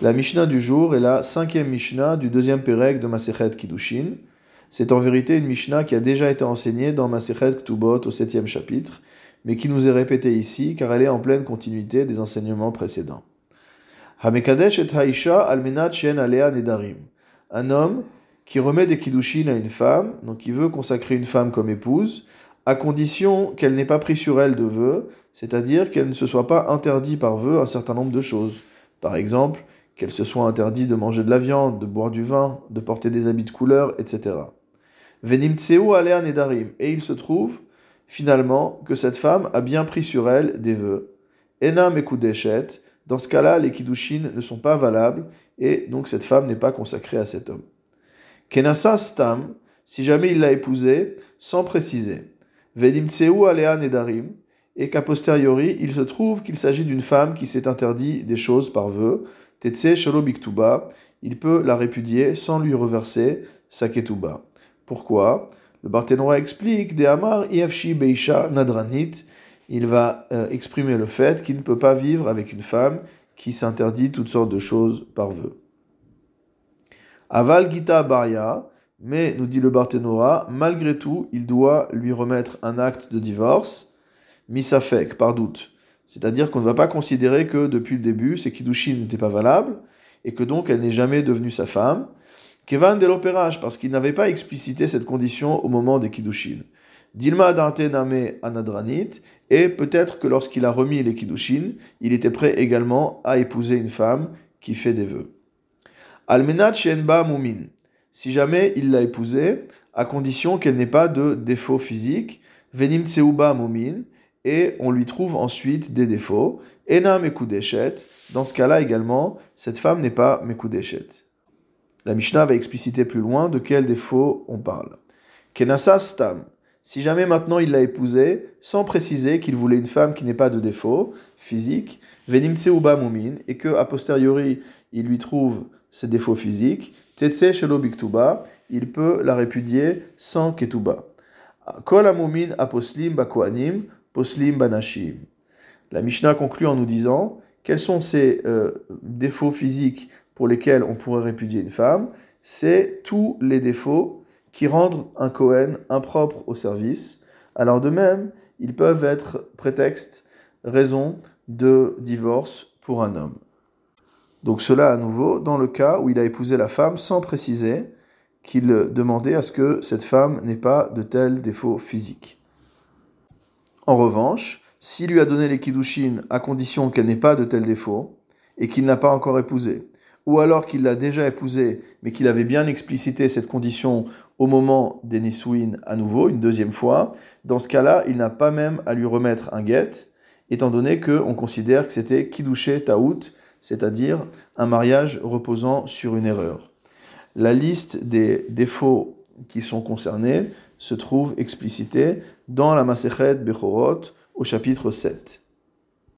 La Mishnah du jour est la cinquième Mishnah du deuxième Pérec de Masechet Kiddushin. C'est en vérité une Mishnah qui a déjà été enseignée dans Masechet Ktubot au septième chapitre, mais qui nous est répétée ici car elle est en pleine continuité des enseignements précédents. Hamekadesh et Haisha almenat shen alea nedarim. Un homme qui remet des Kiddushin à une femme, donc qui veut consacrer une femme comme épouse, à condition qu'elle n'ait pas pris sur elle de vœux, c'est-à-dire qu'elle ne se soit pas interdit par vœu un certain nombre de choses. Par exemple, qu'elle se soit interdit de manger de la viande, de boire du vin, de porter des habits de couleur, etc. Venim tseu alea nedarim. Et il se trouve, finalement, que cette femme a bien pris sur elle des vœux. Ena mekudeshet. Dans ce cas-là, les kiddushin ne sont pas valables, et donc cette femme n'est pas consacrée à cet homme. Kenasa stam, si jamais il l'a épousée, sans préciser. Venim tseu alea nedarim et qu'a posteriori, il se trouve qu'il s'agit d'une femme qui s'est interdit des choses par vœu, Tetse Shalobiktuba, il peut la répudier sans lui reverser sa ketuba. Pourquoi? Le Barthénois explique De Amar Iafshi Beisha Nadranit, il va euh, exprimer le fait qu'il ne peut pas vivre avec une femme qui s'interdit toutes sortes de choses par vœu. Aval Gita Baria, mais nous dit le Barthénois, malgré tout, il doit lui remettre un acte de divorce misafek, par doute. C'est-à-dire qu'on ne va pas considérer que depuis le début, ces kiddushin n'étaient pas valables, et que donc elle n'est jamais devenue sa femme. Kevan de l'opérage, parce qu'il n'avait pas explicité cette condition au moment des kiddushin. Dilma dante name anadranit, et peut-être que lorsqu'il a remis les kiddushin, il était prêt également à épouser une femme qui fait des vœux. Almenat shenba mumin. Si jamais il l'a épousée, à condition qu'elle n'ait pas de défaut physique, venim tseuba mumin, et on lui trouve ensuite des défauts. Ena mekudeshet, dans ce cas-là également, cette femme n'est pas mekudeshet. La Mishnah va expliciter plus loin de quels défauts on parle. Kenasa stam, si jamais maintenant il l'a épousée, sans préciser qu'il voulait une femme qui n'ait pas de défaut physique, venim tseuba mumin, et que a posteriori il lui trouve ses défauts physiques, tetse shelo biktuba, il peut la répudier sans ketuba. Kol amumin aposlim bakoanim, poslim banashim. La Mishnah conclut en nous disant quels sont ces euh, défauts physiques pour lesquels on pourrait répudier une femme? C'est tous les défauts qui rendent un Kohen impropre au service. Alors de même, ils peuvent être prétexte, raison de divorce pour un homme. Donc cela à nouveau dans le cas où il a épousé la femme sans préciser qu'il demandait à ce que cette femme n'ait pas de tels défauts physiques. En revanche, s'il lui a donné les kiddushin à condition qu'elle n'ait pas de tels défauts et qu'il n'a pas encore épousé, ou alors qu'il l'a déjà épousée mais qu'il avait bien explicité cette condition au moment des Nisouin à nouveau, une deuxième fois, dans ce cas-là, il n'a pas même à lui remettre un guet, étant donné qu'on considère que c'était kiddushe taout, c'est-à-dire un mariage reposant sur une erreur. La liste des défauts qui sont concernés se trouve explicité dans la Masechet Bechorot au chapitre 7.